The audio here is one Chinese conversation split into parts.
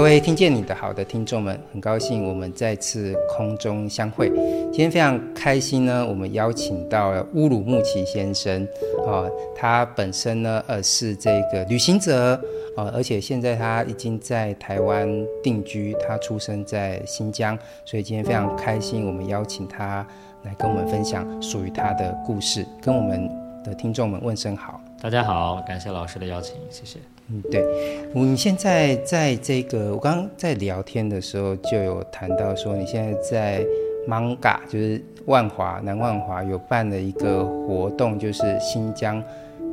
各位听见你的好的听众们，很高兴我们再次空中相会。今天非常开心呢，我们邀请到了乌鲁木齐先生啊，他本身呢呃是这个旅行者啊，而且现在他已经在台湾定居，他出生在新疆，所以今天非常开心，我们邀请他来跟我们分享属于他的故事，跟我们的听众们问声好。大家好，感谢老师的邀请，谢谢。嗯，对，你现在在这个，我刚刚在聊天的时候就有谈到说，你现在在 Manga，就是万华南万华有办了一个活动，就是新疆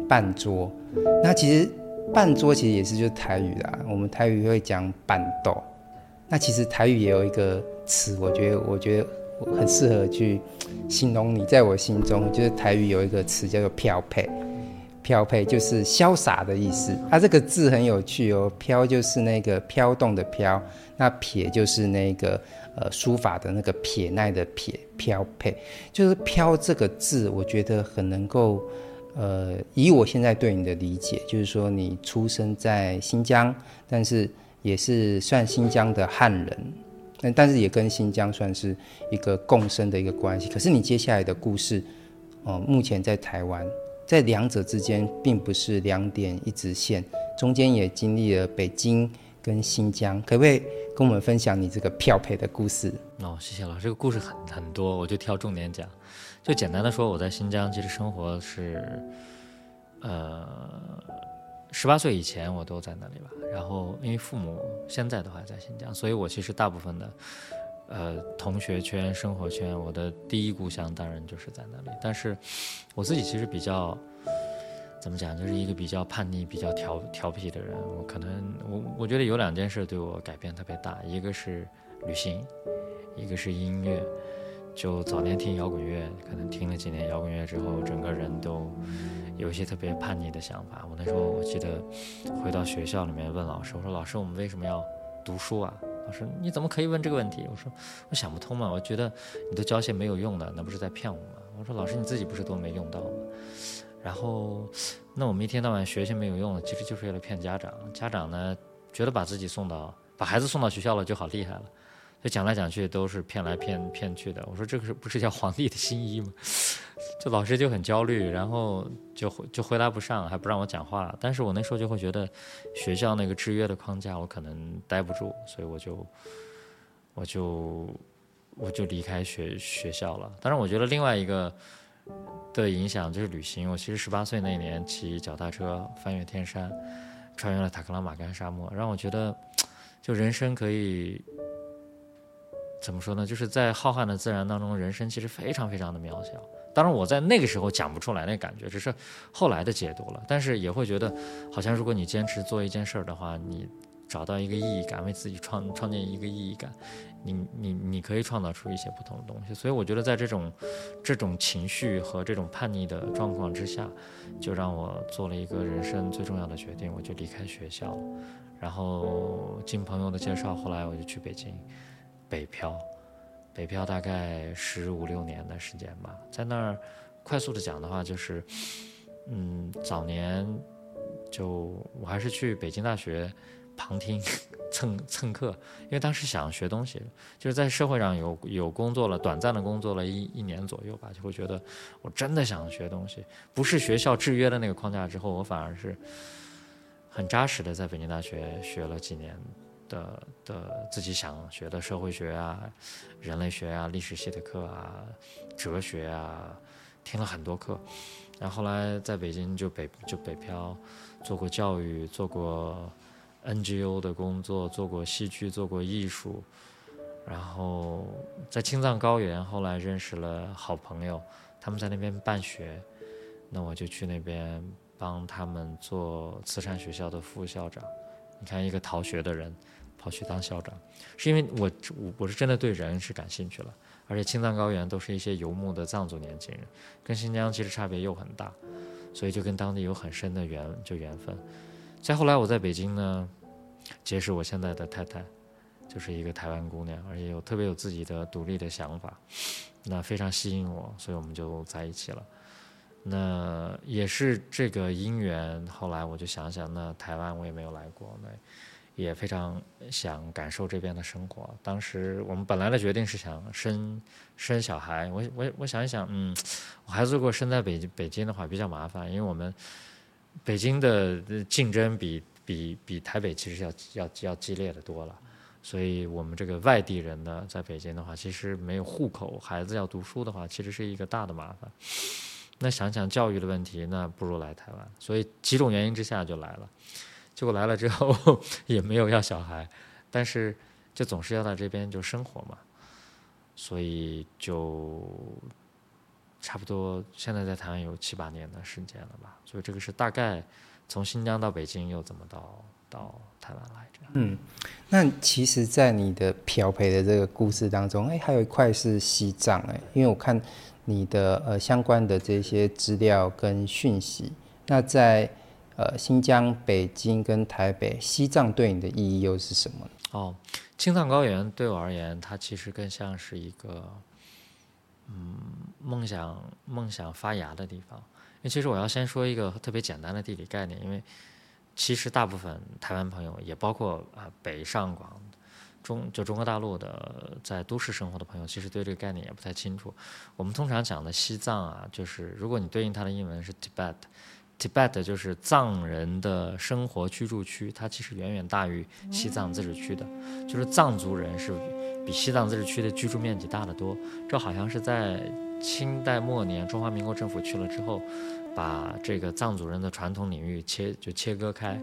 半桌。那其实半桌其实也是就是台语啦，我们台语会讲办桌。那其实台语也有一个词，我觉得我觉得很适合去形容你，在我心中就是台语有一个词叫做漂配。飘配就是潇洒的意思，它、啊、这个字很有趣哦。飘就是那个飘动的飘，那撇就是那个呃书法的那个撇捺的撇，飘配就是飘这个字，我觉得很能够呃，以我现在对你的理解，就是说你出生在新疆，但是也是算新疆的汉人，但但是也跟新疆算是一个共生的一个关系。可是你接下来的故事，哦、呃，目前在台湾。在两者之间，并不是两点一直线，中间也经历了北京跟新疆，可不可以跟我们分享你这个票配的故事？哦，谢谢老师，这个故事很很多，我就挑重点讲。就简单的说，我在新疆其实生活是，呃，十八岁以前我都在那里吧。然后因为父母现在都还在新疆，所以我其实大部分的。呃，同学圈、生活圈，我的第一故乡当然就是在那里。但是，我自己其实比较，怎么讲，就是一个比较叛逆、比较调调皮的人。我可能，我我觉得有两件事对我改变特别大，一个是旅行，一个是音乐。就早年听摇滚乐，可能听了几年摇滚乐之后，整个人都有一些特别叛逆的想法。我那时候我记得回到学校里面问老师，我说：“老师，我们为什么要读书啊？”老师，你怎么可以问这个问题？我说，我想不通嘛。我觉得你都教些没有用的，那不是在骗我吗？我说，老师你自己不是都没用到吗？然后，那我们一天到晚学些没有用的，其实就是为了骗家长。家长呢，觉得把自己送到，把孩子送到学校了就好厉害了。就讲来讲去都是骗来骗骗去的。我说这个是不是叫 皇帝的新衣吗？就老师就很焦虑，然后就就回答不上，还不让我讲话。但是我那时候就会觉得学校那个制约的框架我可能待不住，所以我就我就我就离开学学校了。当然，我觉得另外一个的影响就是旅行。我其实十八岁那年骑脚踏车翻越天山，穿越了塔克拉玛干沙漠，让我觉得就人生可以。怎么说呢？就是在浩瀚的自然当中，人生其实非常非常的渺小。当然，我在那个时候讲不出来那感觉，只是后来的解读了。但是也会觉得，好像如果你坚持做一件事儿的话，你找到一个意义感，为自己创创建一个意义感，你你你可以创造出一些不同的东西。所以我觉得，在这种这种情绪和这种叛逆的状况之下，就让我做了一个人生最重要的决定，我就离开学校了。然后经朋友的介绍，后来我就去北京。北漂，北漂大概十五六年的时间吧，在那儿，快速的讲的话就是，嗯，早年就我还是去北京大学旁听蹭蹭课，因为当时想学东西，就是在社会上有有工作了，短暂的工作了一一年左右吧，就会觉得我真的想学东西，不是学校制约的那个框架之后，我反而是很扎实的在北京大学学了几年。的的自己想学的社会学啊、人类学啊、历史系的课啊、哲学啊，听了很多课，然后后来在北京就北就北漂，做过教育，做过 NGO 的工作，做过戏剧，做过艺术，然后在青藏高原后来认识了好朋友，他们在那边办学，那我就去那边帮他们做慈善学校的副校长。你看一个逃学的人。跑去当校长，是因为我我我是真的对人是感兴趣了，而且青藏高原都是一些游牧的藏族年轻人，跟新疆其实差别又很大，所以就跟当地有很深的缘就缘分。再后来我在北京呢，结识我现在的太太，就是一个台湾姑娘，而且有特别有自己的独立的想法，那非常吸引我，所以我们就在一起了。那也是这个姻缘，后来我就想想，那台湾我也没有来过，那。也非常想感受这边的生活。当时我们本来的决定是想生生小孩，我我我想一想，嗯，我孩子如果生在北京北京的话比较麻烦，因为我们北京的竞争比比比台北其实要要要激烈的多了，所以我们这个外地人呢，在北京的话，其实没有户口，孩子要读书的话，其实是一个大的麻烦。那想想教育的问题，那不如来台湾，所以几种原因之下就来了。结果来了之后 也没有要小孩，但是就总是要在这边就生活嘛，所以就差不多现在在台湾有七八年的时间了吧。所以这个是大概从新疆到北京又怎么到到台湾来着？嗯，那其实，在你的漂培的这个故事当中，哎，还有一块是西藏哎，因为我看你的呃相关的这些资料跟讯息，那在。呃，新疆、北京跟台北，西藏对你的意义又是什么呢？哦，青藏高原对我而言，它其实更像是一个，嗯，梦想梦想发芽的地方。因为其实我要先说一个特别简单的地理概念，因为其实大部分台湾朋友，也包括啊北上广中就中国大陆的在都市生活的朋友，其实对这个概念也不太清楚。我们通常讲的西藏啊，就是如果你对应它的英文是 Tibet。Tibet 就是藏人的生活居住区，它其实远远大于西藏自治区的，就是藏族人是比西藏自治区的居住面积大得多。这好像是在清代末年，中华民国政府去了之后，把这个藏族人的传统领域切就切割开，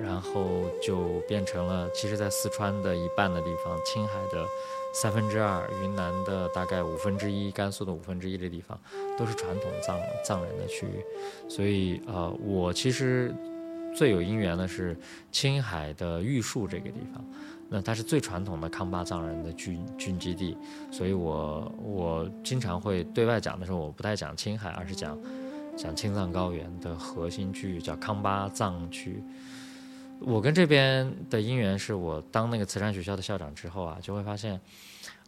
然后就变成了，其实在四川的一半的地方，青海的。三分之二，云南的大概五分之一，甘肃的五分之一的地方，都是传统藏藏人的区域。所以，呃，我其实最有因缘的是青海的玉树这个地方，那它是最传统的康巴藏人的聚聚居地。所以我我经常会对外讲的时候，我不太讲青海，而是讲讲青藏高原的核心区域叫康巴藏区。我跟这边的因缘是我当那个慈善学校的校长之后啊，就会发现，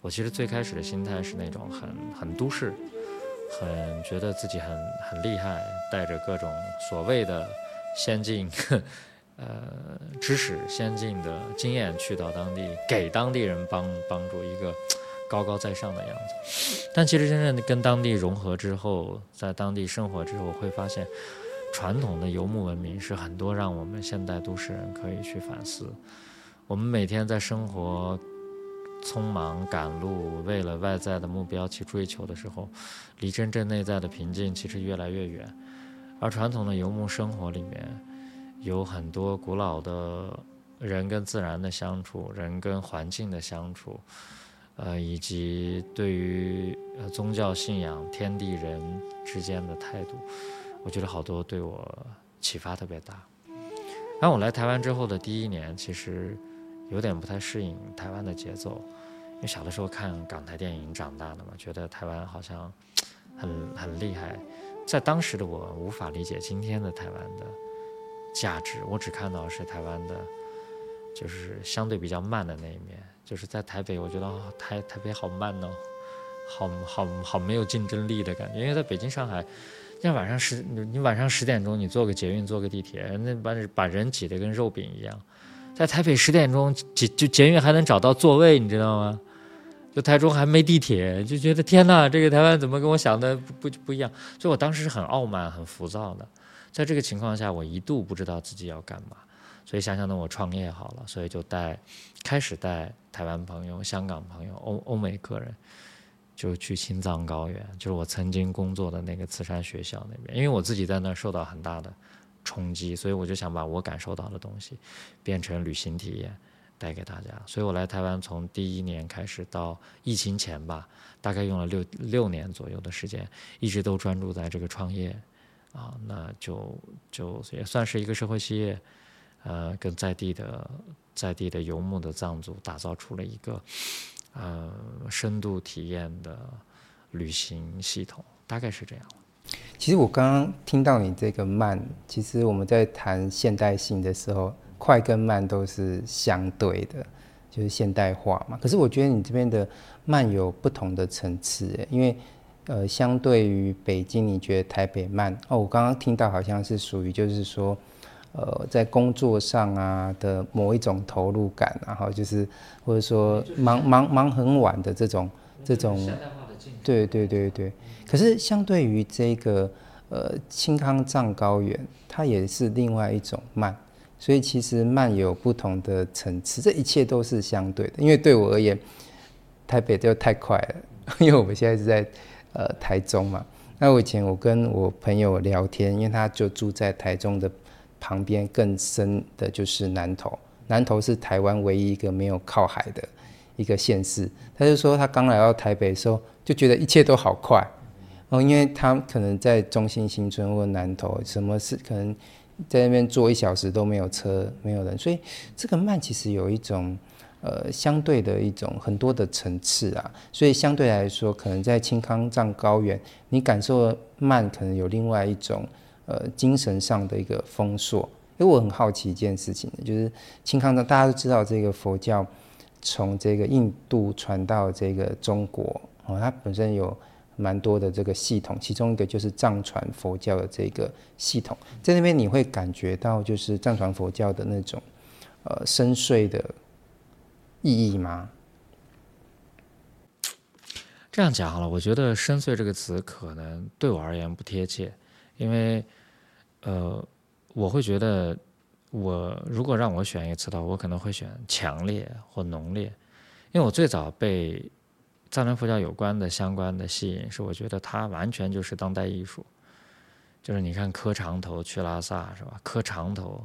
我其实最开始的心态是那种很很都市，很觉得自己很很厉害，带着各种所谓的先进，呃，知识、先进的经验去到当地，给当地人帮帮助，一个高高在上的样子。但其实真正跟当地融合之后，在当地生活之后，会发现。传统的游牧文明是很多让我们现代都市人可以去反思。我们每天在生活匆忙赶路，为了外在的目标去追求的时候，离真正内在的平静其实越来越远。而传统的游牧生活里面，有很多古老的人跟自然的相处，人跟环境的相处，呃，以及对于宗教信仰、天地人之间的态度。我觉得好多对我启发特别大。当我来台湾之后的第一年，其实有点不太适应台湾的节奏，因为小的时候看港台电影长大的嘛，觉得台湾好像很很厉害。在当时的我无法理解今天的台湾的价值，我只看到是台湾的，就是相对比较慢的那一面。就是在台北，我觉得台台北好慢哦，好好好没有竞争力的感觉，因为在北京、上海。像晚上十，你晚上十点钟，你坐个捷运，坐个地铁，那把把人挤得跟肉饼一样。在台北十点钟，捷就捷运还能找到座位，你知道吗？就台中还没地铁，就觉得天哪，这个台湾怎么跟我想的不不不一样？所以我当时是很傲慢、很浮躁的。在这个情况下，我一度不知道自己要干嘛。所以想想呢，我创业好了，所以就带，开始带台湾朋友、香港朋友、欧欧美客人。就去青藏高原，就是我曾经工作的那个慈善学校那边，因为我自己在那儿受到很大的冲击，所以我就想把我感受到的东西变成旅行体验带给大家。所以我来台湾从第一年开始到疫情前吧，大概用了六六年左右的时间，一直都专注在这个创业啊，那就就也算是一个社会企业，呃，跟在地的在地的游牧的藏族打造出了一个。呃，深度体验的旅行系统大概是这样。其实我刚刚听到你这个慢，其实我们在谈现代性的时候，快跟慢都是相对的，就是现代化嘛。可是我觉得你这边的慢有不同的层次，因为呃，相对于北京，你觉得台北慢哦？我刚刚听到好像是属于就是说，呃在工作上啊的某一种投入感，然后就是或者说忙忙忙很晚的这种这种，对对对对。可是相对于这个呃青康藏高原，它也是另外一种慢，所以其实慢有不同的层次，这一切都是相对的。因为对我而言，台北就太快了，因为我们现在是在呃台中嘛。那我以前我跟我朋友聊天，因为他就住在台中的旁边，更深的就是南投。南投是台湾唯一一个没有靠海的一个县市。他就说他刚来到台北的时候，就觉得一切都好快哦，因为他可能在中心新村或南投，什么事可能在那边坐一小时都没有车，没有人，所以这个慢其实有一种。呃，相对的一种很多的层次啊，所以相对来说，可能在青康藏高原，你感受慢，可能有另外一种呃精神上的一个丰硕。因为我很好奇一件事情，就是清康藏大家都知道，这个佛教从这个印度传到这个中国哦，它本身有蛮多的这个系统，其中一个就是藏传佛教的这个系统，在那边你会感觉到就是藏传佛教的那种呃深邃的。意义吗？这样讲好了，我觉得“深邃”这个词可能对我而言不贴切，因为，呃，我会觉得，我如果让我选一个词的话，我可能会选“强烈”或“浓烈”，因为我最早被藏传佛教有关的相关的吸引，是我觉得它完全就是当代艺术，就是你看磕长头去拉萨是吧？磕长头，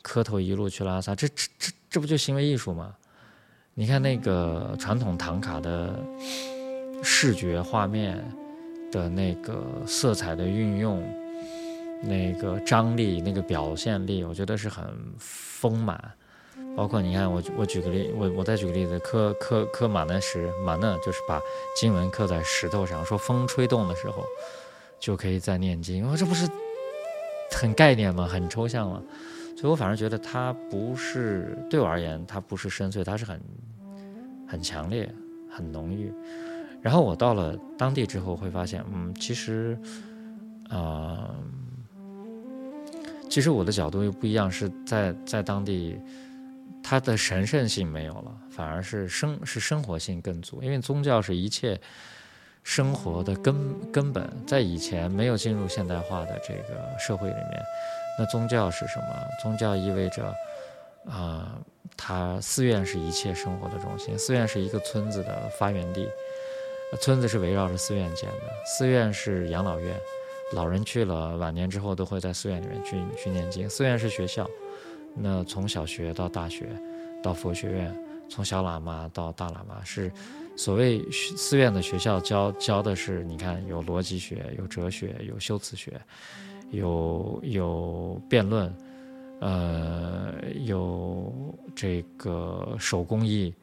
磕头一路去拉萨，这这这这不就行为艺术吗？你看那个传统唐卡的视觉画面的那个色彩的运用，那个张力、那个表现力，我觉得是很丰满。包括你看，我我举个例，我我再举个例子，刻刻刻玛纳石，玛纳就是把经文刻在石头上，说风吹动的时候就可以再念经。我这不是很概念吗？很抽象吗？所以我反而觉得它不是，对我而言，它不是深邃，它是很很强烈、很浓郁。然后我到了当地之后，会发现，嗯，其实，呃，其实我的角度又不一样，是在在当地，它的神圣性没有了，反而是生是生活性更足，因为宗教是一切生活的根根本，在以前没有进入现代化的这个社会里面。那宗教是什么？宗教意味着，啊、它寺院是一切生活的中心，寺院是一个村子的发源地，村子是围绕着寺院建的，寺院是养老院，老人去了晚年之后都会在寺院里面去去念经。寺院是学校，那从小学到大学，到佛学院，从小喇嘛到大喇嘛，是所谓寺院的学校教教的是，你看有逻辑学，有哲学，有修辞学。有有辩论，呃，有这个手工艺，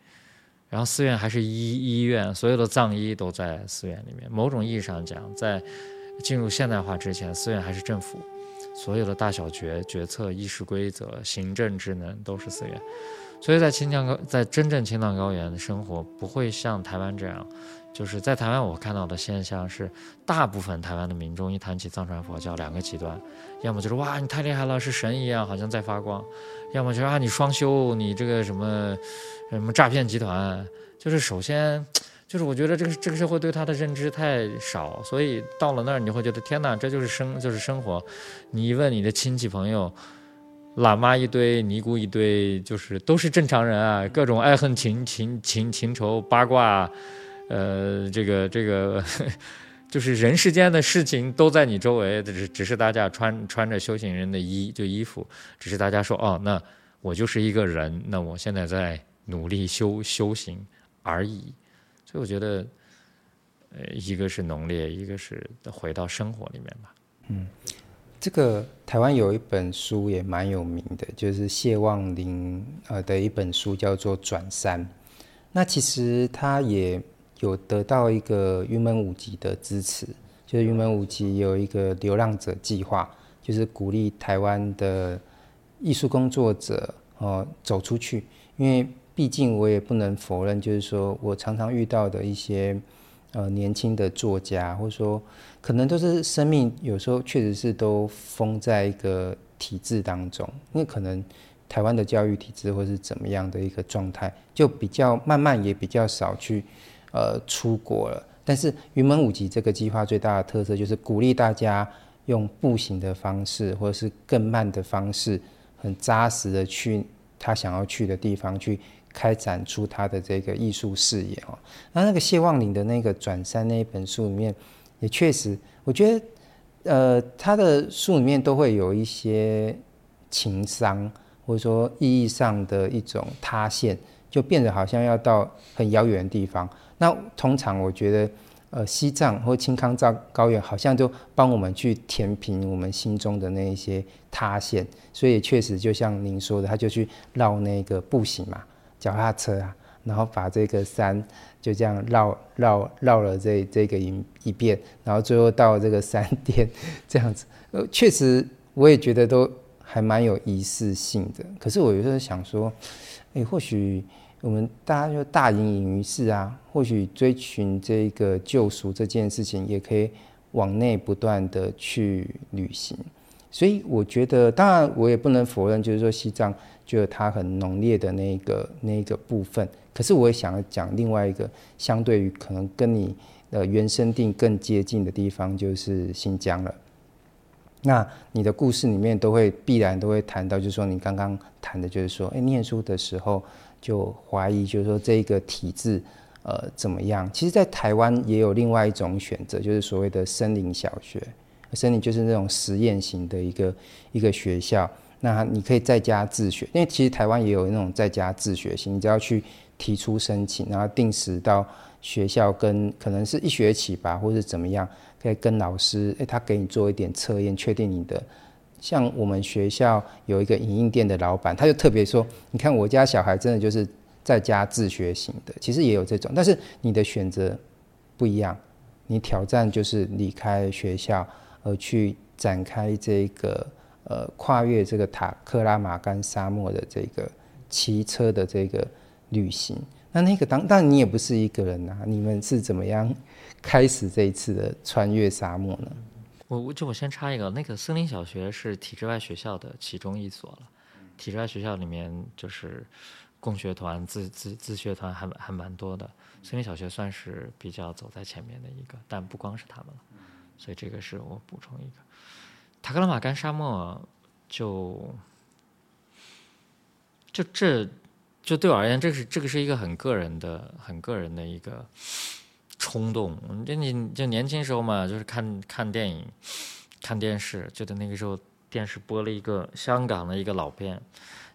然后寺院还是医医院，所有的藏医都在寺院里面。某种意义上讲，在进入现代化之前，寺院还是政府，所有的大小决决策、议事规则、行政职能都是寺院。所以在青藏高，在真正青藏高原的生活，不会像台湾这样。就是在台湾，我看到的现象是，大部分台湾的民众一谈起藏传佛教，两个极端，要么就是哇，你太厉害了，是神一样，好像在发光；要么就是啊，你双修，你这个什么什么诈骗集团。就是首先，就是我觉得这个这个社会对他的认知太少，所以到了那儿，你会觉得天哪，这就是生就是生活。你一问你的亲戚朋友，喇嘛一堆，尼姑一堆，就是都是正常人啊，各种爱恨情情情情仇八卦。呃，这个这个，就是人世间的事情都在你周围，只是只是大家穿穿着修行人的衣就衣服，只是大家说哦，那我就是一个人，那我现在在努力修修行而已。所以我觉得，呃，一个是浓烈，一个是回到生活里面吧。嗯，这个台湾有一本书也蛮有名的，就是谢望林呃的一本书叫做《转山》，那其实他也。有得到一个云门舞集的支持，就是云门舞集有一个流浪者计划，就是鼓励台湾的艺术工作者哦走出去。因为毕竟我也不能否认，就是说我常常遇到的一些呃年轻的作家，或者说可能都是生命有时候确实是都封在一个体制当中，因为可能台湾的教育体制或是怎么样的一个状态，就比较慢慢也比较少去呃出国了。但是云门舞集这个计划最大的特色就是鼓励大家用步行的方式，或者是更慢的方式，很扎实的去他想要去的地方去开展出他的这个艺术视野哦。那那个谢旺霖的那个转山那一本书里面，也确实，我觉得呃他的书里面都会有一些情伤，或者说意义上的一种塌陷，就变得好像要到很遥远的地方。那通常我觉得，呃，西藏或青康藏高原好像就帮我们去填平我们心中的那一些塌陷，所以确实就像您说的，他就去绕那个步行嘛，脚踏车啊，然后把这个山就这样绕绕绕了这这个一一遍，然后最后到这个山巅这样子，呃，确实我也觉得都还蛮有仪式性的。可是我有时候想说，哎，或许。我们大家就大隐隐于市啊，或许追寻这个救赎这件事情，也可以往内不断的去旅行。所以我觉得，当然我也不能否认，就是说西藏就有它很浓烈的那个那个部分。可是我也想要讲另外一个，相对于可能跟你的原生地更接近的地方，就是新疆了。那你的故事里面都会必然都会谈到，就是说你刚刚谈的，就是说，哎，念书的时候。就怀疑，就是说这个体制，呃，怎么样？其实，在台湾也有另外一种选择，就是所谓的森林小学。森林就是那种实验型的一个一个学校。那你可以在家自学，因为其实台湾也有那种在家自学型，你只要去提出申请，然后定时到学校跟可能是一学期吧，或者怎么样，可以跟老师，诶，他给你做一点测验，确定你的。像我们学校有一个影印店的老板，他就特别说：“你看我家小孩真的就是在家自学型的，其实也有这种，但是你的选择不一样，你挑战就是离开学校而去展开这个呃跨越这个塔克拉玛干沙漠的这个骑车的这个旅行。那那个当当然你也不是一个人啊，你们是怎么样开始这一次的穿越沙漠呢？”我我就我先插一个，那个森林小学是体制外学校的其中一所了。体制外学校里面就是共学团、自自自学团还还蛮多的。森林小学算是比较走在前面的一个，但不光是他们了。所以这个是我补充一个。塔克拉玛干沙漠就就这就对我而言，这是这个是一个很个人的、很个人的一个。冲动，就你就年轻时候嘛，就是看看电影、看电视，就在那个时候电视播了一个香港的一个老片，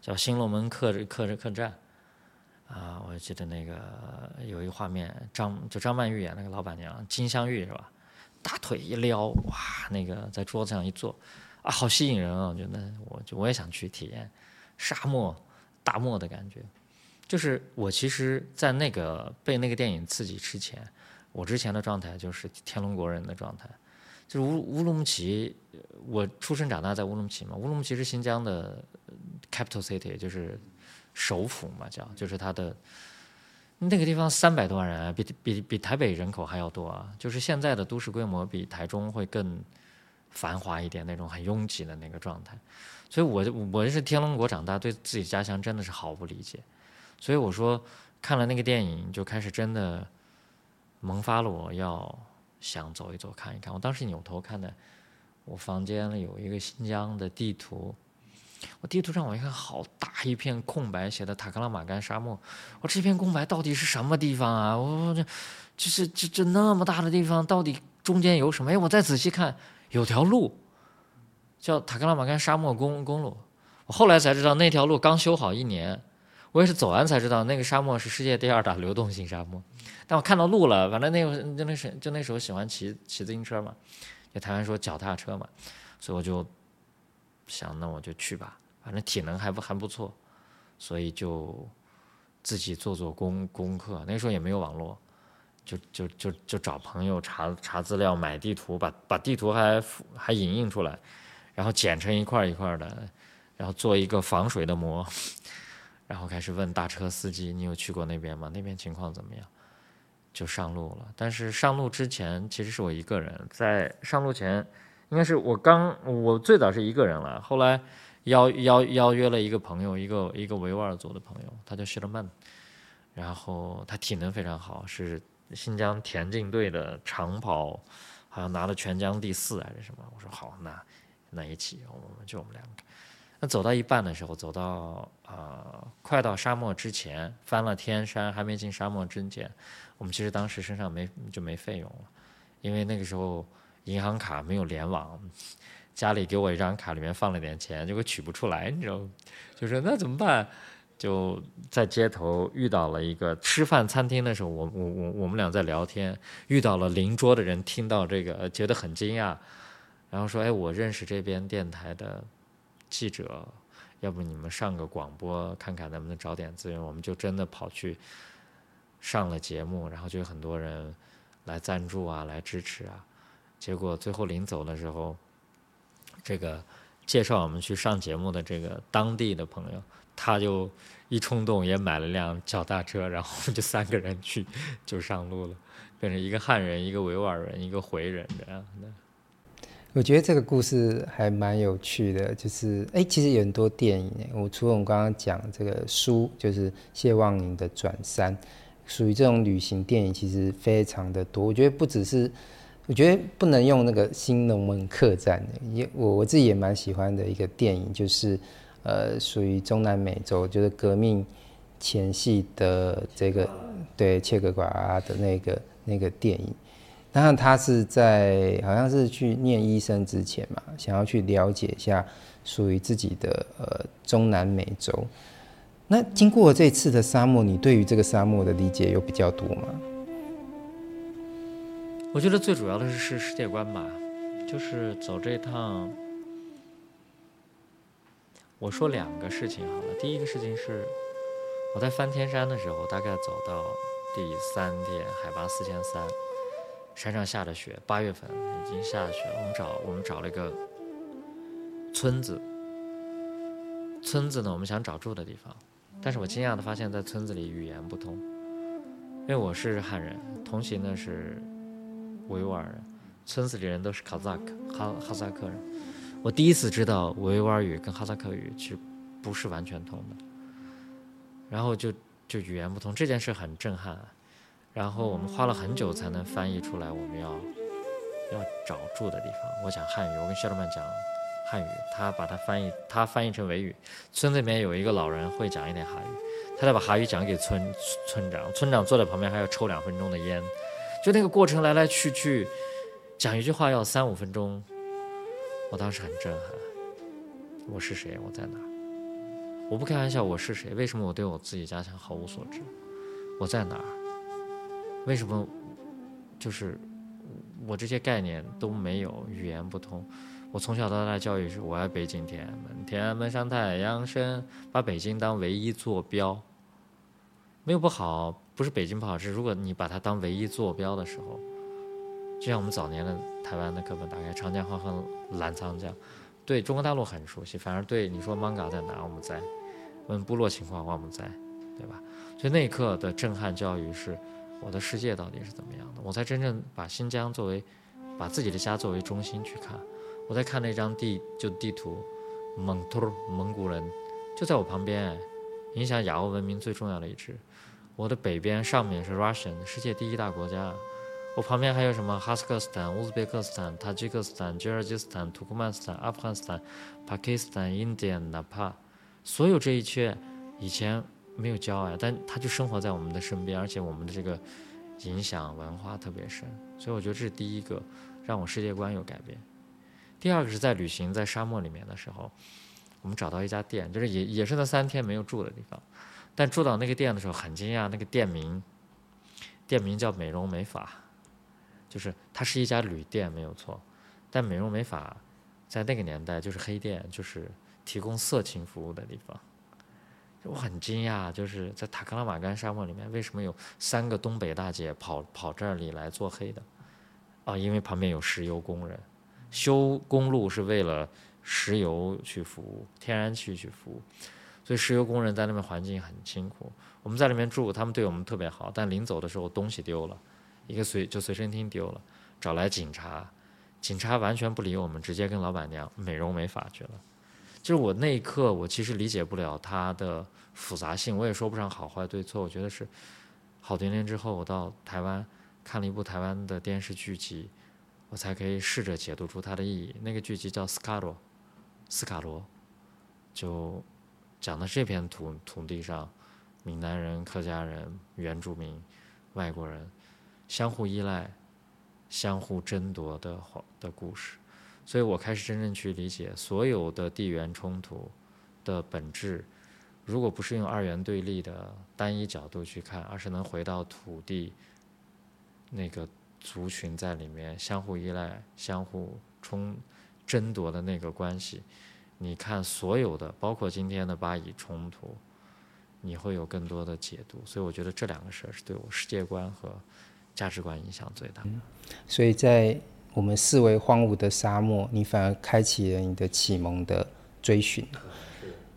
叫《新龙门客客客栈》啊，我记得那个有一个画面，张就张曼玉演那个老板娘金镶玉是吧？大腿一撩，哇，那个在桌子上一坐，啊，好吸引人啊！我觉得我就我也想去体验沙漠大漠的感觉。就是我其实，在那个被那个电影刺激之前。我之前的状态就是天龙国人的状态，就是乌乌鲁木齐，我出生长大在乌鲁木齐嘛，乌鲁木齐是新疆的 capital city，就是首府嘛，叫就是它的那个地方三百多万人，比比比台北人口还要多啊，就是现在的都市规模比台中会更繁华一点，那种很拥挤的那个状态，所以我我是天龙国长大，对自己家乡真的是毫不理解，所以我说看了那个电影就开始真的。萌发了我要想走一走看一看。我当时扭头看的，我房间里有一个新疆的地图，我地图上我一看，好大一片空白，写的塔克拉玛干沙漠。我这片空白到底是什么地方啊？我这这是这这那么大的地方，到底中间有什么？哎，我再仔细看，有条路叫塔克拉玛干沙漠公公路。我后来才知道，那条路刚修好一年。我也是走完才知道，那个沙漠是世界第二大流动性沙漠。但我看到路了，反正那个就那时就那时候喜欢骑骑自行车嘛，就台湾说脚踏车嘛，所以我就想，那我就去吧，反正体能还不还不错，所以就自己做做功功课。那时候也没有网络，就就就就找朋友查查资料，买地图，把把地图还还影印出来，然后剪成一块一块的，然后做一个防水的膜。然后开始问大车司机：“你有去过那边吗？那边情况怎么样？”就上路了。但是上路之前，其实是我一个人。在上路前，应该是我刚我最早是一个人了，后来邀邀邀约了一个朋友，一个一个维吾尔族的朋友，他叫谢勒曼，然后他体能非常好，是新疆田径队的长跑，好像拿了全疆第四还是什么。我说好，那那一起，我们就我们两个。那走到一半的时候，走到呃快到沙漠之前，翻了天山，还没进沙漠之前，我们其实当时身上没就没费用了，因为那个时候银行卡没有联网，家里给我一张卡，里面放了点钱，结果取不出来，你知道，就说那怎么办？就在街头遇到了一个吃饭餐厅的时候，我我我我们俩在聊天，遇到了邻桌的人，听到这个觉得很惊讶，然后说：“哎，我认识这边电台的。”记者，要不你们上个广播看看能不能找点资源？我们就真的跑去上了节目，然后就有很多人来赞助啊，来支持啊。结果最后临走的时候，这个介绍我们去上节目的这个当地的朋友，他就一冲动也买了辆脚踏车，然后就三个人去就上路了，变成一个汉人、一个维吾尔人、一个回人这样的。我觉得这个故事还蛮有趣的，就是哎，其实有很多电影。我除了我们刚刚讲这个书，就是谢望宁的《转山》，属于这种旅行电影，其实非常的多。我觉得不只是，我觉得不能用那个《新龙门客栈》，也我我自己也蛮喜欢的一个电影，就是呃，属于中南美洲，就是革命前夕的这个对切格瓦拉的那个那个电影。当然，他是在好像是去念医生之前嘛，想要去了解一下属于自己的呃中南美洲。那经过这次的沙漠，你对于这个沙漠的理解有比较多吗？我觉得最主要的是是世界观吧，就是走这趟。我说两个事情好了，第一个事情是我在翻天山的时候，大概走到第三天，海拔四千三。山上下的雪，八月份已经下雪了。我们找我们找了一个村子，村子呢，我们想找住的地方，但是我惊讶的发现，在村子里语言不通，因为我是汉人，同行的是维吾尔人，村子里人都是卡萨克哈哈萨克人。我第一次知道维吾尔语跟哈萨克语其实不是完全通的，然后就就语言不通这件事很震撼。然后我们花了很久才能翻译出来，我们要要找住的地方。我讲汉语，我跟谢老板讲汉语，他把它翻译，他翻译成维语。村子里面有一个老人会讲一点哈语，他再把哈语讲给村村长，村长坐在旁边还要抽两分钟的烟，就那个过程来来去去，讲一句话要三五分钟。我当时很震撼，我是谁？我在哪？我不开玩笑，我是谁？为什么我对我自己家乡毫无所知？我在哪？为什么？就是我这些概念都没有，语言不通。我从小到大教育是我爱北京天安门，天安门上太阳升，把北京当唯一坐标。没有不好，不是北京不好，是如果你把它当唯一坐标的时候，就像我们早年的台湾的课本打开，长江、黄河、澜沧江，对中国大陆很熟悉，反而对你说芒嘎在哪，我们在；问部落情况，我们在，对吧？所以那一刻的震撼教育是。我的世界到底是怎么样的？我才真正把新疆作为，把自己的家作为中心去看。我在看那张地，就地图，蒙图蒙古人就在我旁边，影响亚欧文明最重要的一支。我的北边上面是 Russian，世界第一大国家。我旁边还有什么哈萨克斯坦、乌兹别克斯坦、塔吉克斯坦、吉尔吉斯坦、土库曼斯坦、阿富汗斯坦、巴基斯坦、印度、纳帕，所有这一切以前。没有教啊，但他就生活在我们的身边，而且我们的这个影响文化特别深，所以我觉得这是第一个让我世界观有改变。第二个是在旅行在沙漠里面的时候，我们找到一家店，就是也也是那三天没有住的地方，但住到那个店的时候很惊讶，那个店名店名叫美容美发，就是它是一家旅店没有错，但美容美发在那个年代就是黑店，就是提供色情服务的地方。我很惊讶，就是在塔克拉玛干沙漠里面，为什么有三个东北大姐跑跑这里来做黑的？啊，因为旁边有石油工人，修公路是为了石油去服务，天然气去服务，所以石油工人在那边环境很辛苦。我们在里面住，他们对我们特别好，但临走的时候东西丢了，一个随就随身听丢了，找来警察，警察完全不理我们，直接跟老板娘美容美发去了。就是我那一刻，我其实理解不了它的复杂性，我也说不上好坏对错。我觉得是好多年之后，我到台湾看了一部台湾的电视剧集，我才可以试着解读出它的意义。那个剧集叫《斯卡罗》，斯卡罗，就讲的这片土土地上，闽南人、客家人、原住民、外国人相互依赖、相互争夺的的故事。所以我开始真正去理解所有的地缘冲突的本质，如果不是用二元对立的单一角度去看，而是能回到土地那个族群在里面相互依赖、相互冲争夺的那个关系，你看所有的，包括今天的巴以冲突，你会有更多的解读。所以我觉得这两个事儿是对我世界观和价值观影响最大。所以在。我们视为荒芜的沙漠，你反而开启了你的启蒙的追寻。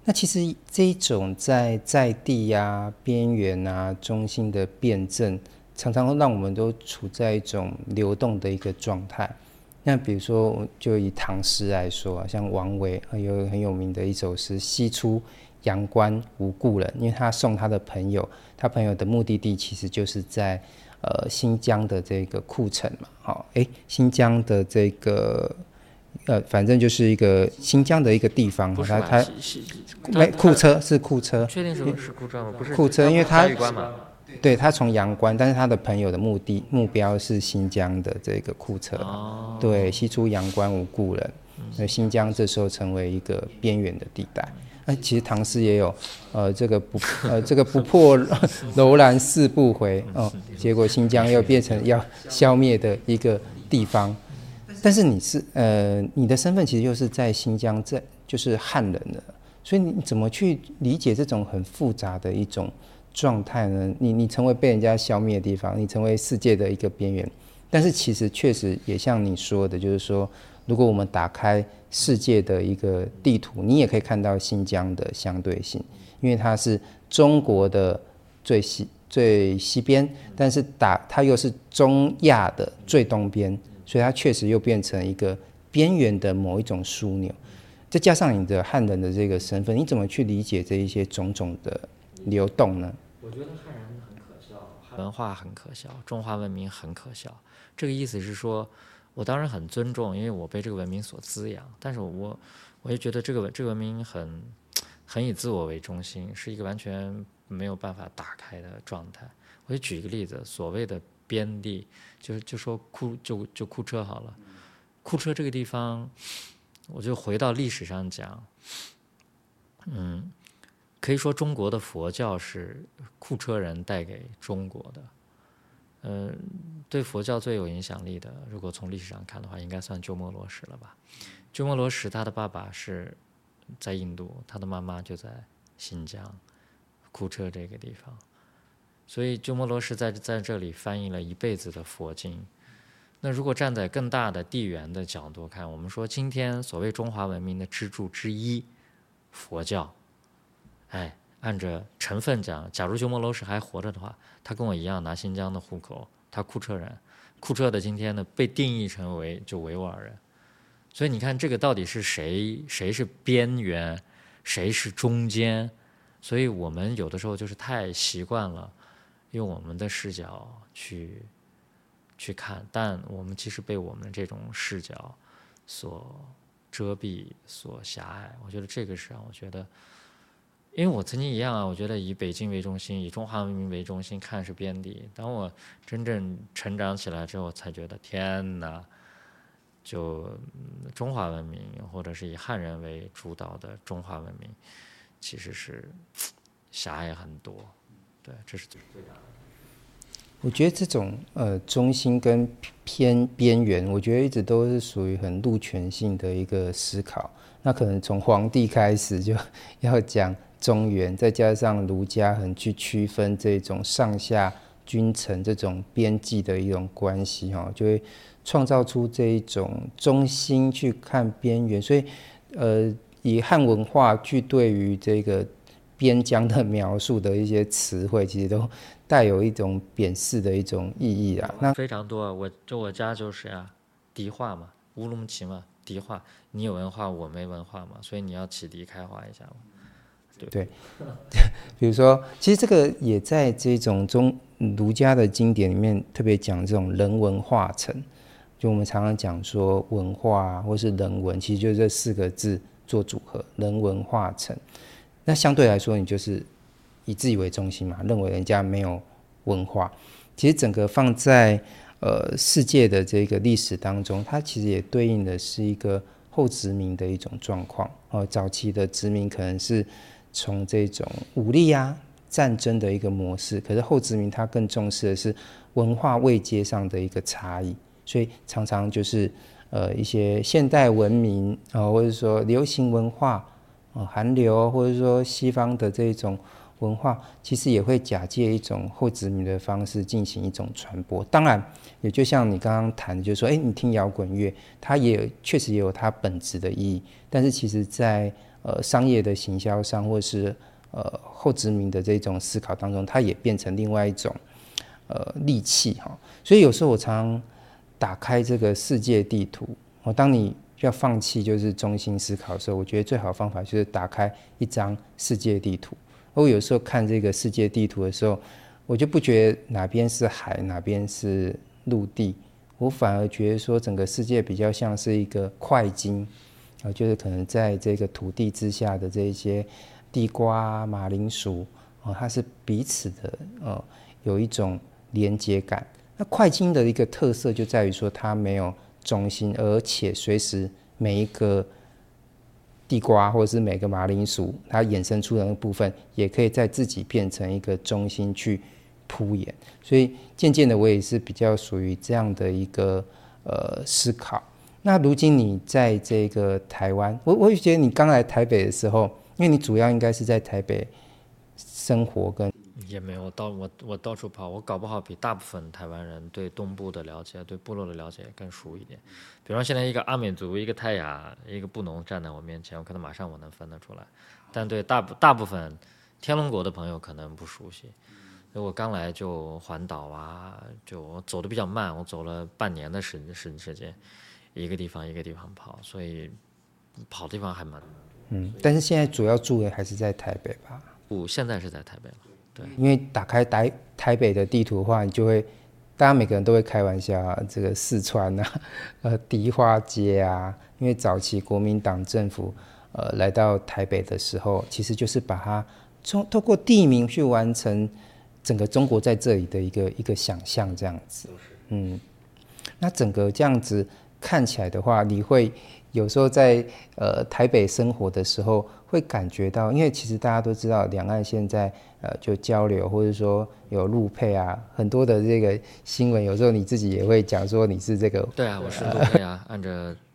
那其实这一种在在地呀、边缘啊、中心的辩证，常常会让我们都处在一种流动的一个状态。那比如说，就以唐诗来说，像王维有很有名的一首诗《西出阳关无故人》，因为他送他的朋友，他朋友的目的地其实就是在。呃，新疆的这个库城嘛，好，哎，新疆的这个，呃，反正就是一个新疆的一个地方，他他，没库车是库车，确定是是库车吗？不是库车，因为他对他从阳关，但是他的朋友的目的目标是新疆的这个库车，哦，对，西出阳关无故人，那新疆这时候成为一个边缘的地带。哎，其实唐诗也有，呃，这个不，呃，这个不破楼兰誓不回哦，结果新疆又变成要消灭的一个地方。但是你是，呃，你的身份其实又是在新疆，在就是汉人的，所以你怎么去理解这种很复杂的一种状态呢？你你成为被人家消灭的地方，你成为世界的一个边缘，但是其实确实也像你说的，就是说。如果我们打开世界的一个地图，你也可以看到新疆的相对性，因为它是中国的最西最西边，但是打它又是中亚的最东边，所以它确实又变成一个边缘的某一种枢纽。再加上你的汉人的这个身份，你怎么去理解这一些种种的流动呢？我觉得汉人很可笑，文化很可笑，中华文明很可笑。这个意思是说。我当然很尊重，因为我被这个文明所滋养。但是我，我也觉得这个文这个文明很，很以自我为中心，是一个完全没有办法打开的状态。我就举一个例子，所谓的边地，就是就说库就就库车好了。库车这个地方，我就回到历史上讲，嗯，可以说中国的佛教是库车人带给中国的。嗯，对佛教最有影响力的，如果从历史上看的话，应该算鸠摩罗什了吧？鸠摩罗什他的爸爸是在印度，他的妈妈就在新疆库车这个地方，所以鸠摩罗什在在这里翻译了一辈子的佛经。那如果站在更大的地缘的角度看，我们说今天所谓中华文明的支柱之一，佛教，哎。按着成分讲，假如鸠摩罗什还活着的话，他跟我一样拿新疆的户口，他库车人，库车的今天呢被定义成为就维吾尔人，所以你看这个到底是谁？谁是边缘？谁是中间？所以我们有的时候就是太习惯了用我们的视角去去看，但我们其实被我们这种视角所遮蔽、所狭隘。我觉得这个是让我觉得。因为我曾经一样啊，我觉得以北京为中心，以中华文明为中心看是边地。当我真正成长起来之后，才觉得天哪，就中华文明或者是以汉人为主导的中华文明，其实是狭隘很多。对，这是最最大的。我觉得这种呃中心跟偏边缘，我觉得一直都是属于很路权性的一个思考。那可能从皇帝开始就 要讲。中原，再加上儒家很去区分这种上下君臣这种边际的一种关系，哈，就会创造出这一种中心去看边缘。所以，呃，以汉文化去对于这个边疆的描述的一些词汇，其实都带有一种贬视的一种意义啊。那非常多，我就我家就是呀，狄化嘛，乌鲁木齐嘛，迪化，你有文化，我没文化嘛，所以你要启迪开化一下嘛。对对，比如说，其实这个也在这种中儒家的经典里面特别讲这种人文化成，就我们常常讲说文化或是人文，其实就这四个字做组合，人文化成。那相对来说，你就是以自己为中心嘛，认为人家没有文化。其实整个放在呃世界的这个历史当中，它其实也对应的是一个后殖民的一种状况。哦，早期的殖民可能是从这种武力啊、战争的一个模式，可是后殖民它更重视的是文化位阶上的一个差异，所以常常就是呃一些现代文明啊，或者说流行文化啊、韩流，或者说西方的这种。文化其实也会假借一种后殖民的方式进行一种传播，当然也就像你刚刚谈的，就是说，哎，你听摇滚乐，它也确实也有它本质的意义，但是其实在呃商业的行销商，或是呃后殖民的这种思考当中，它也变成另外一种呃利器哈。所以有时候我常打开这个世界地图，我当你要放弃就是中心思考的时候，我觉得最好方法就是打开一张世界地图。我有时候看这个世界地图的时候，我就不觉得哪边是海，哪边是陆地，我反而觉得说整个世界比较像是一个块金，啊，就是可能在这个土地之下的这些地瓜、马铃薯，啊，它是彼此的，呃，有一种连接感。那块晶的一个特色就在于说它没有中心，而且随时每一个。地瓜或者是每个马铃薯，它衍生出的那部分，也可以在自己变成一个中心去铺演。所以渐渐的，我也是比较属于这样的一个呃思考。那如今你在这个台湾，我我也觉得你刚来台北的时候，因为你主要应该是在台北生活跟。也没有到我我到处跑，我搞不好比大部分台湾人对东部的了解、对部落的了解更熟一点。比方现在一个阿美族、一个泰雅、一个布农站在我面前，我可能马上我能分得出来。但对大部大部分天龙国的朋友可能不熟悉。所以我刚来就环岛啊，就走的比较慢，我走了半年的时时时间，一个地方一个地方跑，所以跑的地方还蛮。嗯，但是现在主要住的还是在台北吧？不，现在是在台北了。对，因为打开台台北的地图的话，你就会，大家每个人都会开玩笑啊，这个四川啊，呃，迪化街啊，因为早期国民党政府呃来到台北的时候，其实就是把它从透过地名去完成整个中国在这里的一个一个想象这样子。嗯，那整个这样子看起来的话，你会有时候在呃台北生活的时候。会感觉到，因为其实大家都知道，两岸现在呃就交流，或者说有陆配啊，很多的这个新闻，有时候你自己也会讲说你是这个。对啊，我是陆配啊，按照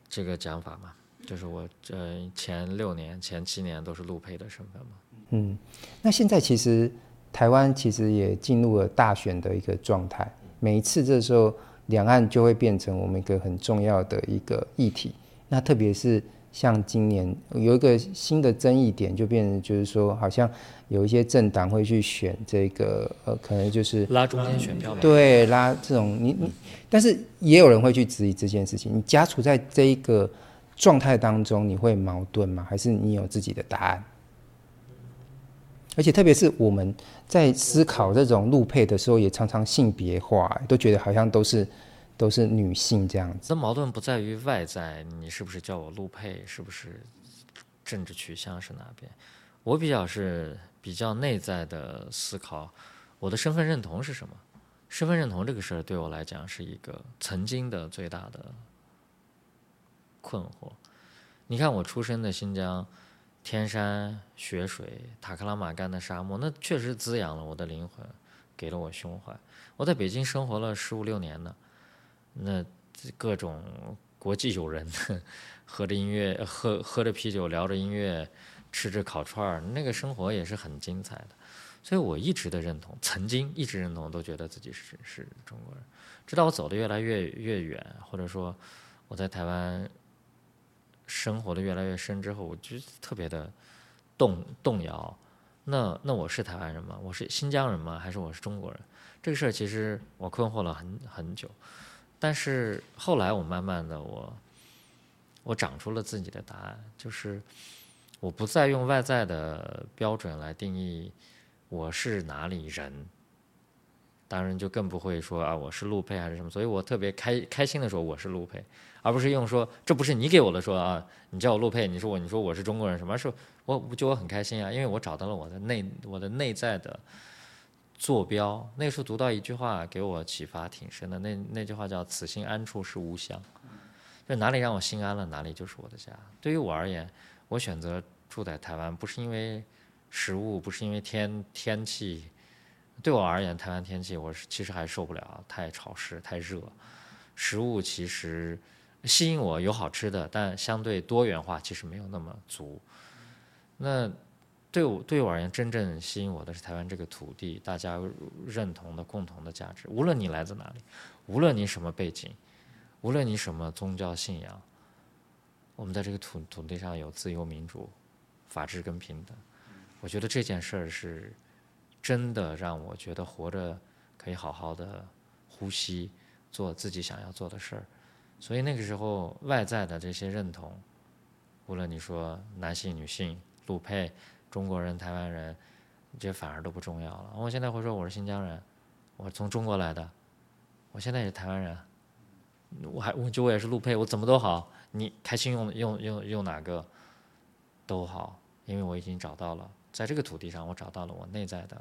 这个讲法嘛，就是我呃前六年、前七年都是陆配的身份嘛。嗯，那现在其实台湾其实也进入了大选的一个状态，每一次这时候两岸就会变成我们一个很重要的一个议题，那特别是。像今年有一个新的争议点，就变成就是说，好像有一些政党会去选这个，呃，可能就是拉中间选票吧。对，拉这种你你，但是也有人会去质疑这件事情。你家处在这一个状态当中，你会矛盾吗？还是你有自己的答案？而且特别是我们在思考这种陆配的时候，也常常性别化，都觉得好像都是。都是女性这样子，这矛盾不在于外在，你是不是叫我陆配，是不是政治取向是哪边？我比较是比较内在的思考，我的身份认同是什么？身份认同这个事儿对我来讲是一个曾经的最大的困惑。你看我出生的新疆，天山雪水、塔克拉玛干的沙漠，那确实滋养了我的灵魂，给了我胸怀。我在北京生活了十五六年呢。那各种国际友人，喝着音乐，喝喝着啤酒，聊着音乐，吃着烤串儿，那个生活也是很精彩的。所以我一直的认同，曾经一直认同，都觉得自己是是中国人。直到我走得越来越越远，或者说我在台湾生活的越来越深之后，我就特别的动动摇。那那我是台湾人吗？我是新疆人吗？还是我是中国人？这个事儿其实我困惑了很很久。但是后来我慢慢的我，我长出了自己的答案，就是我不再用外在的标准来定义我是哪里人，当然就更不会说啊我是陆配还是什么，所以我特别开开心的说我是陆配，而不是用说这不是你给我的说啊，你叫我陆配，你说我你说我是中国人什么，是我就我很开心啊，因为我找到了我的内我的内在的坐标。那时候读到一句话给我启发挺深的，那那句话叫“此心安处是吾乡”。就哪里让我心安了，哪里就是我的家。对于我而言，我选择住在台湾，不是因为食物，不是因为天天气。对我而言，台湾天气我是其实还受不了，太潮湿、太热。食物其实吸引我有好吃的，但相对多元化其实没有那么足。那对我对我而言，真正吸引我的是台湾这个土地，大家认同的共同的价值。无论你来自哪里，无论你什么背景。无论你什么宗教信仰，我们在这个土土地上有自由、民主、法治跟平等。我觉得这件事儿是真的让我觉得活着可以好好的呼吸，做自己想要做的事儿。所以那个时候外在的这些认同，无论你说男性、女性、陆配、中国人、台湾人，这反而都不重要了。我现在会说我是新疆人，我从中国来的，我现在也是台湾人。我还我觉得我也是陆配，我怎么都好，你开心用用用用哪个都好，因为我已经找到了，在这个土地上，我找到了我内在的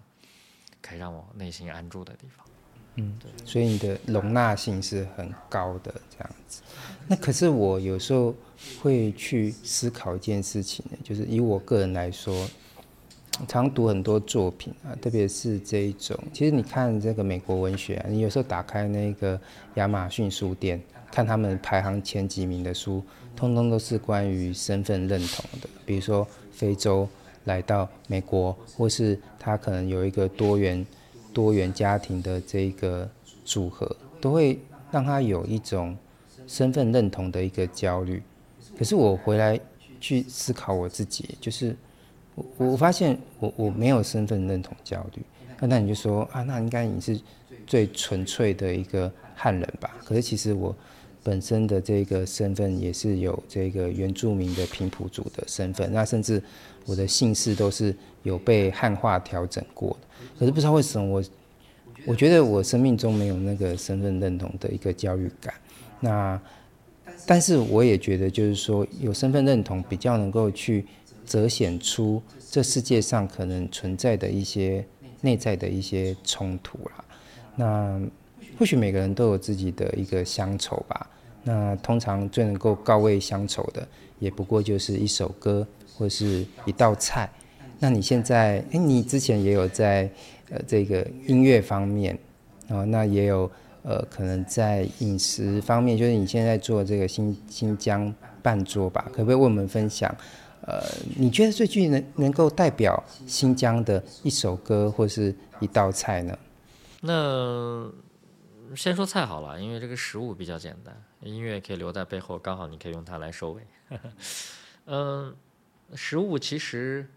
可以让我内心安住的地方。嗯，对，所以你的容纳性是很高的这样子。那可是我有时候会去思考一件事情呢，就是以我个人来说。常读很多作品啊，特别是这一种。其实你看这个美国文学啊，你有时候打开那个亚马逊书店，看他们排行前几名的书，通通都是关于身份认同的。比如说非洲来到美国，或是他可能有一个多元多元家庭的这个组合，都会让他有一种身份认同的一个焦虑。可是我回来去思考我自己，就是。我我发现我我没有身份认同焦虑，那那你就说啊，那应该你是最纯粹的一个汉人吧？可是其实我本身的这个身份也是有这个原住民的平埔族的身份，那甚至我的姓氏都是有被汉化调整过的。可是不知道为什么我我觉得我生命中没有那个身份认同的一个焦虑感。那但是我也觉得就是说有身份认同比较能够去。折显出这世界上可能存在的一些内在的一些冲突啦。那或许每个人都有自己的一个乡愁吧。那通常最能够告慰乡愁的，也不过就是一首歌或者是一道菜。那你现在，诶，你之前也有在呃这个音乐方面啊，那也有呃可能在饮食方面，就是你现在做这个新新疆半桌吧，可不可以为我们分享？呃，你觉得最具能能够代表新疆的一首歌或是一道菜呢？那先说菜好了，因为这个食物比较简单，音乐可以留在背后，刚好你可以用它来收尾。嗯，食物其实，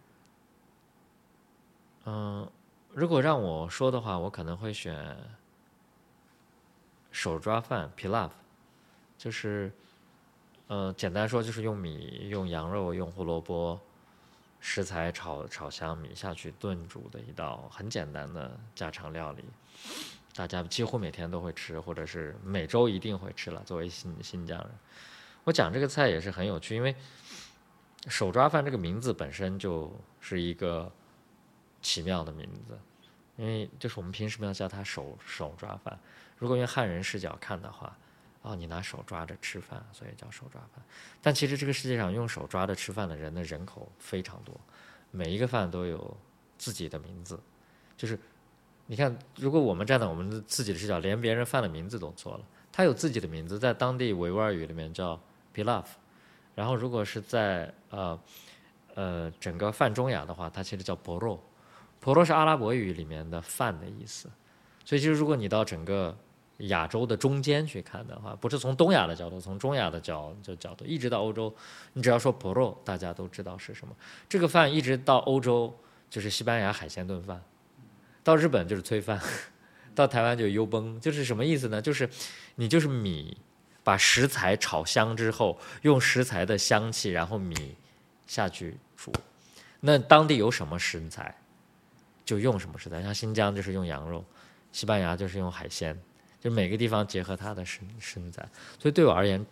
嗯，如果让我说的话，我可能会选手抓饭 （pilaf），就是。呃，简单说就是用米、用羊肉、用胡萝卜食材炒炒香米下去炖煮的一道很简单的家常料理，大家几乎每天都会吃，或者是每周一定会吃了。作为新新疆人，我讲这个菜也是很有趣，因为手抓饭这个名字本身就是一个奇妙的名字，因为就是我们平时没有叫它手手抓饭，如果用汉人视角看的话。哦，你拿手抓着吃饭，所以叫手抓饭。但其实这个世界上用手抓着吃饭的人的人口非常多，每一个饭都有自己的名字。就是你看，如果我们站在我们自己的视角，连别人饭的名字都错了。他有自己的名字，在当地维吾尔语里面叫 pilaf。然后如果是在呃呃整个泛中亚的话，它其实叫 poro。pro 是阿拉伯语里面的饭的意思。所以就是如果你到整个亚洲的中间去看的话，不是从东亚的角度，从中亚的角就角度，一直到欧洲，你只要说 poro，大家都知道是什么。这个饭一直到欧洲就是西班牙海鲜炖饭，到日本就是炊饭，到台湾就是油崩，就是什么意思呢？就是你就是米把食材炒香之后，用食材的香气，然后米下去煮。那当地有什么食材，就用什么食材。像新疆就是用羊肉，西班牙就是用海鲜，就每个地方结合它的食食材。所以对我而言，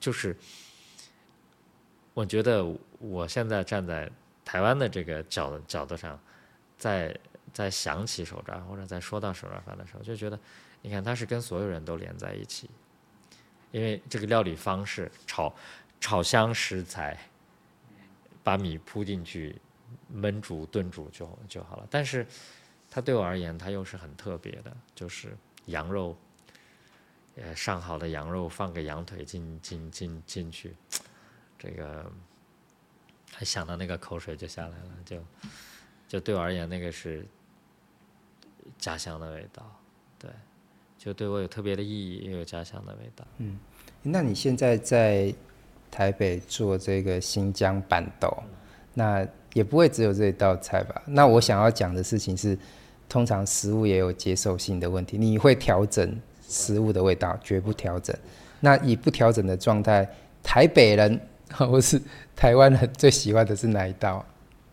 就是我觉得我现在站在台湾的这个角角度上，在在想起手抓或者在说到手抓饭的时候，就觉得，你看它是跟所有人都连在一起。因为这个料理方式，炒炒香食材，把米铺进去，焖煮炖煮就就好了。但是，它对我而言，它又是很特别的，就是羊肉，呃，上好的羊肉放个羊腿进进进进去，这个，还想到那个口水就下来了，就就对我而言，那个是家乡的味道，就对我有特别的意义，也有家乡的味道。嗯，那你现在在台北做这个新疆板豆，嗯、那也不会只有这一道菜吧？那我想要讲的事情是，通常食物也有接受性的问题，你会调整食物的味道，绝不调整。那以不调整的状态，台北人或是台湾人最喜欢的是哪一道？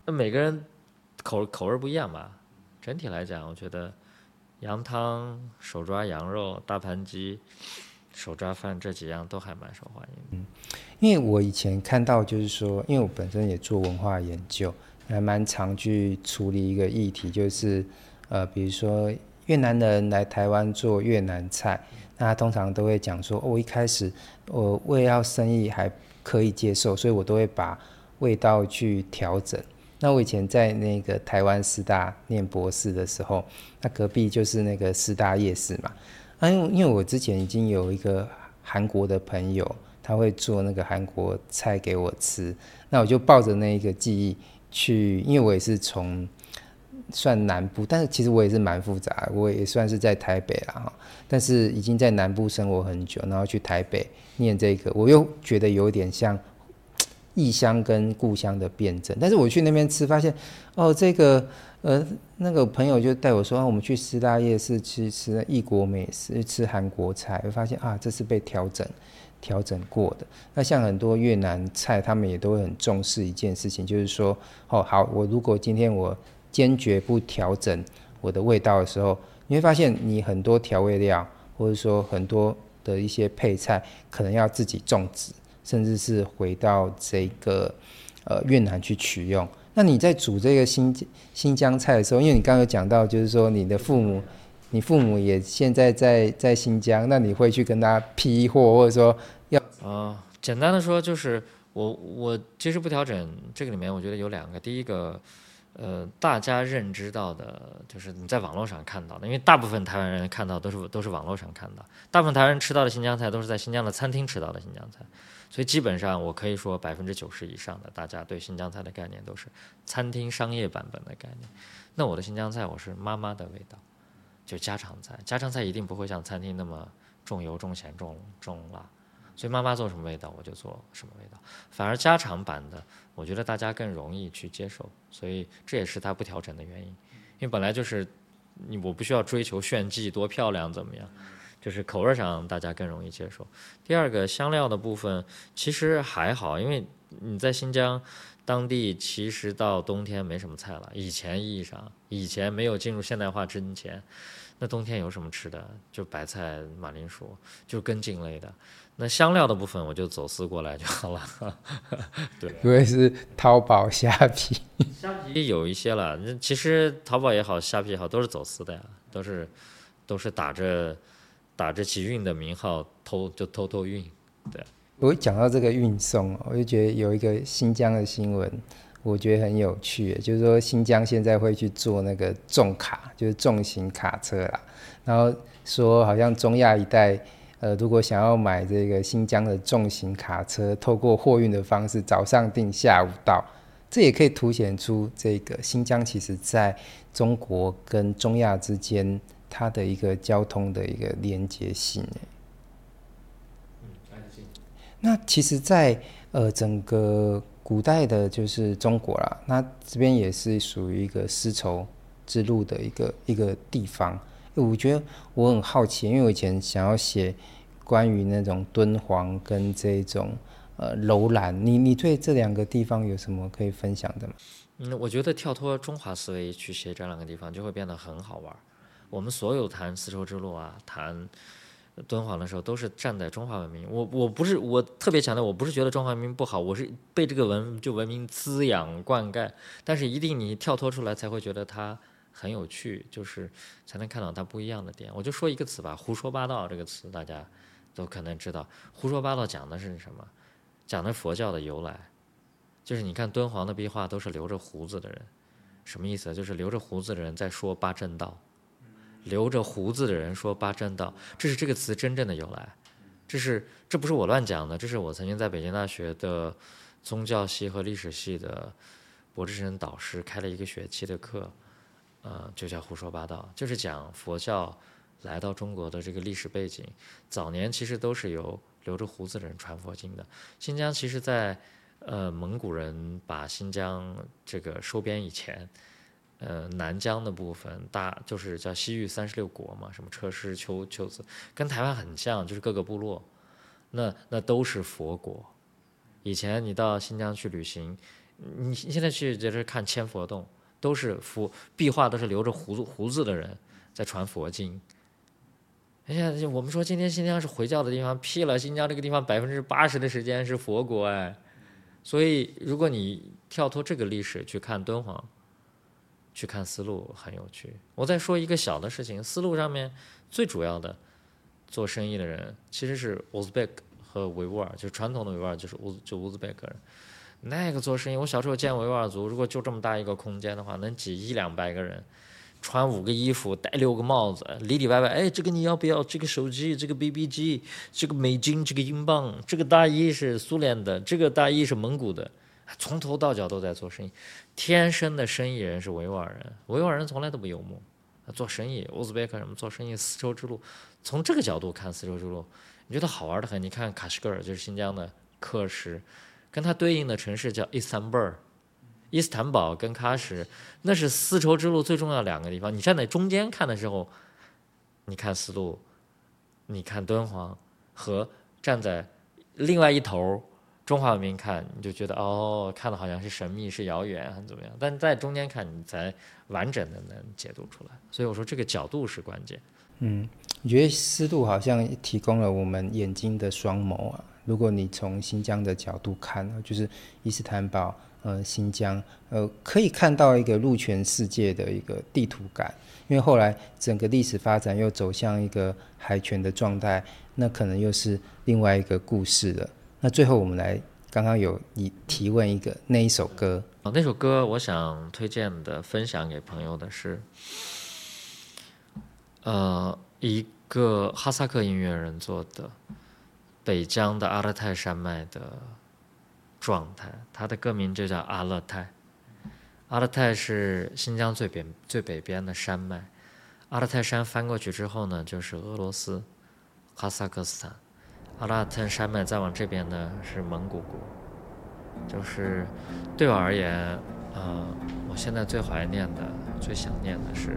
那每个人口口味不一样吧？整体来讲，我觉得。羊汤、手抓羊肉、大盘鸡、手抓饭这几样都还蛮受欢迎的。嗯，因为我以前看到就是说，因为我本身也做文化研究，还蛮常去处理一个议题，就是呃，比如说越南人来台湾做越南菜，那他通常都会讲说，哦，我一开始我为了要生意还可以接受，所以我都会把味道去调整。那我以前在那个台湾师大念博士的时候，那隔壁就是那个师大夜市嘛。啊，因为因为我之前已经有一个韩国的朋友，他会做那个韩国菜给我吃，那我就抱着那一个记忆去，因为我也是从算南部，但是其实我也是蛮复杂，我也算是在台北啦哈，但是已经在南部生活很久，然后去台北念这个，我又觉得有点像。异乡跟故乡的辩证，但是我去那边吃，发现哦，这个呃，那个朋友就带我说，我们去师大夜市去吃异国美食，吃韩国菜，会发现啊，这是被调整调整过的。那像很多越南菜，他们也都会很重视一件事情，就是说，哦，好，我如果今天我坚决不调整我的味道的时候，你会发现你很多调味料，或者说很多的一些配菜，可能要自己种植。甚至是回到这个呃越南去取用。那你在煮这个新新疆菜的时候，因为你刚刚有讲到，就是说你的父母，你父母也现在在在新疆，那你会去跟他批货，或者说要啊、呃？简单的说，就是我我其实不调整这个里面，我觉得有两个，第一个。呃，大家认知到的，就是你在网络上看到的，因为大部分台湾人看到都是都是网络上看到，大部分台湾人吃到的新疆菜都是在新疆的餐厅吃到的新疆菜，所以基本上我可以说百分之九十以上的大家对新疆菜的概念都是餐厅商业版本的概念。那我的新疆菜我是妈妈的味道，就家常菜，家常菜一定不会像餐厅那么重油重咸重重辣。所以妈妈做什么味道，我就做什么味道。反而家常版的，我觉得大家更容易去接受，所以这也是它不调整的原因。因为本来就是你，我不需要追求炫技多漂亮怎么样，就是口味上大家更容易接受。第二个香料的部分其实还好，因为你在新疆当地，其实到冬天没什么菜了。以前意义上，以前没有进入现代化之前，那冬天有什么吃的？就白菜、马铃薯，就根茎类的。那香料的部分我就走私过来就好了，对，因为是淘宝虾皮，虾皮有一些了。那其实淘宝也好，虾皮也好，都是走私的呀，都是都是打着打着集运的名号偷就偷偷运。对，我讲到这个运送，我就觉得有一个新疆的新闻，我觉得很有趣，就是说新疆现在会去做那个重卡，就是重型卡车啦，然后说好像中亚一带。呃，如果想要买这个新疆的重型卡车，透过货运的方式，早上订，下午到，这也可以凸显出这个新疆其实在中国跟中亚之间它的一个交通的一个连接性。嗯，那其实在，在呃整个古代的，就是中国啦，那这边也是属于一个丝绸之路的一个一个地方。我觉得我很好奇，因为我以前想要写关于那种敦煌跟这种呃楼兰，你你对这两个地方有什么可以分享的吗？嗯，我觉得跳脱中华思维去写这两个地方，就会变得很好玩。我们所有谈丝绸之路啊，谈敦煌的时候，都是站在中华文明。我我不是我特别强调，我不是觉得中华文明不好，我是被这个文就文明滋养灌溉。但是一定你跳脱出来，才会觉得它很有趣，就是才能看到它不一样的点。我就说一个词吧，“胡说八道”这个词，大家都可能知道。胡说八道讲的是什么？讲的佛教的由来，就是你看敦煌的壁画都是留着胡子的人，什么意思？就是留着胡子的人在说八正道。留着胡子的人说八正道，这是这个词真正的由来，这是这不是我乱讲的，这是我曾经在北京大学的宗教系和历史系的博士生导师开了一个学期的课，呃，就叫胡说八道，就是讲佛教来到中国的这个历史背景。早年其实都是由留着胡子的人传佛经的。新疆其实在呃蒙古人把新疆这个收编以前。呃，南疆的部分大就是叫西域三十六国嘛，什么车师丘丘子，跟台湾很像，就是各个部落，那那都是佛国。以前你到新疆去旅行，你现在去就是看千佛洞，都是佛壁画，都是留着胡子胡子的人在传佛经。哎呀，我们说今天新疆是回教的地方，屁了，新疆这个地方百分之八十的时间是佛国哎。所以如果你跳脱这个历史去看敦煌。去看丝路很有趣。我再说一个小的事情，丝路上面最主要的做生意的人其实是乌兹别克和维吾尔，就传统的维吾尔，就是乌就乌兹别克人。那个做生意，我小时候见维吾尔族，如果就这么大一个空间的话，能挤一两百个人，穿五个衣服，戴六个帽子，里里外外，哎，这个你要不要？这个手机，这个 BB 机，这个美金，这个英镑，这个大衣是苏联的，这个大衣是蒙古的，从头到脚都在做生意。天生的生意人是维吾尔人，维吾尔人从来都不游牧，做生意，乌兹别克什么做生意，丝绸之路，从这个角度看丝绸之路，你觉得好玩的很。你看喀什噶尔就是新疆的喀什，跟它对应的城市叫伊斯坦布尔，伊斯坦堡跟喀什，那是丝绸之路最重要两个地方。你站在中间看的时候，你看丝路，你看敦煌，和站在另外一头。中华文明看你就觉得哦，看的好像是神秘是遥远很怎么样，但在中间看你才完整的能解读出来。所以我说这个角度是关键。嗯，你觉得丝路好像提供了我们眼睛的双眸啊。如果你从新疆的角度看，就是伊斯坦堡，呃，新疆，呃，可以看到一个陆全世界的一个地图感。因为后来整个历史发展又走向一个海权的状态，那可能又是另外一个故事了。那最后我们来，刚刚有你提问一个那一首歌，哦，那首歌我想推荐的、分享给朋友的是，呃，一个哈萨克音乐人做的北疆的阿勒泰山脉的状态，它的歌名就叫阿勒泰。阿勒泰是新疆最北最北边的山脉，阿勒泰山翻过去之后呢，就是俄罗斯，哈萨克斯坦。阿勒泰山脉再往这边呢是蒙古国，就是对我而言，呃，我现在最怀念的、最想念的是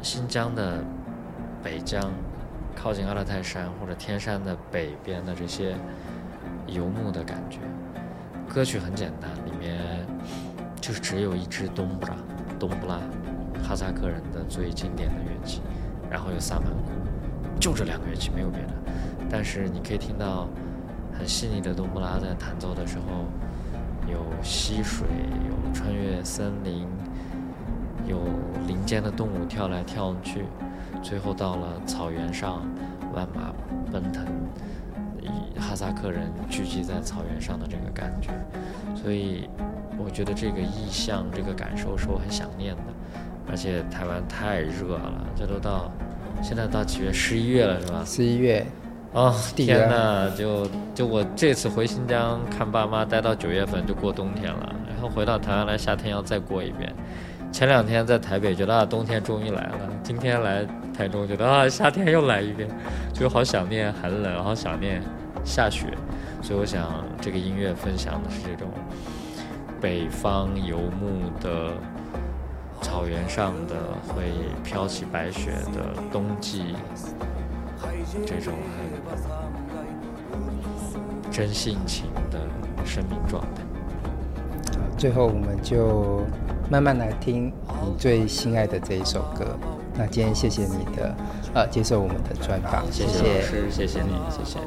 新疆的北疆，靠近阿勒泰山或者天山的北边的这些游牧的感觉。歌曲很简单，里面就只有一支冬不拉，冬不拉，哈萨克人的最经典的乐器，然后有萨满鼓，就这两个乐器，没有别的。但是你可以听到很细腻的冬不拉在弹奏的时候，有溪水，有穿越森林，有林间的动物跳来跳去，最后到了草原上，万马奔腾，哈萨克人聚集在草原上的这个感觉，所以我觉得这个意象，这个感受是我很想念的。而且台湾太热了，这都到现在到几月？十一月了是吧？十一月。哦，天哪！就就我这次回新疆看爸妈，待到九月份就过冬天了，然后回到台湾来，夏天要再过一遍。前两天在台北觉得啊，冬天终于来了，今天来台中觉得啊，夏天又来一遍，就好想念寒冷，好想念下雪。所以我想这个音乐分享的是这种北方游牧的草原上的会飘起白雪的冬季。这种很真性情的生命状态。最后我们就慢慢来听你最心爱的这一首歌。那今天谢谢你的呃接受我们的专访，谢谢，谢谢老师，谢谢你，谢谢。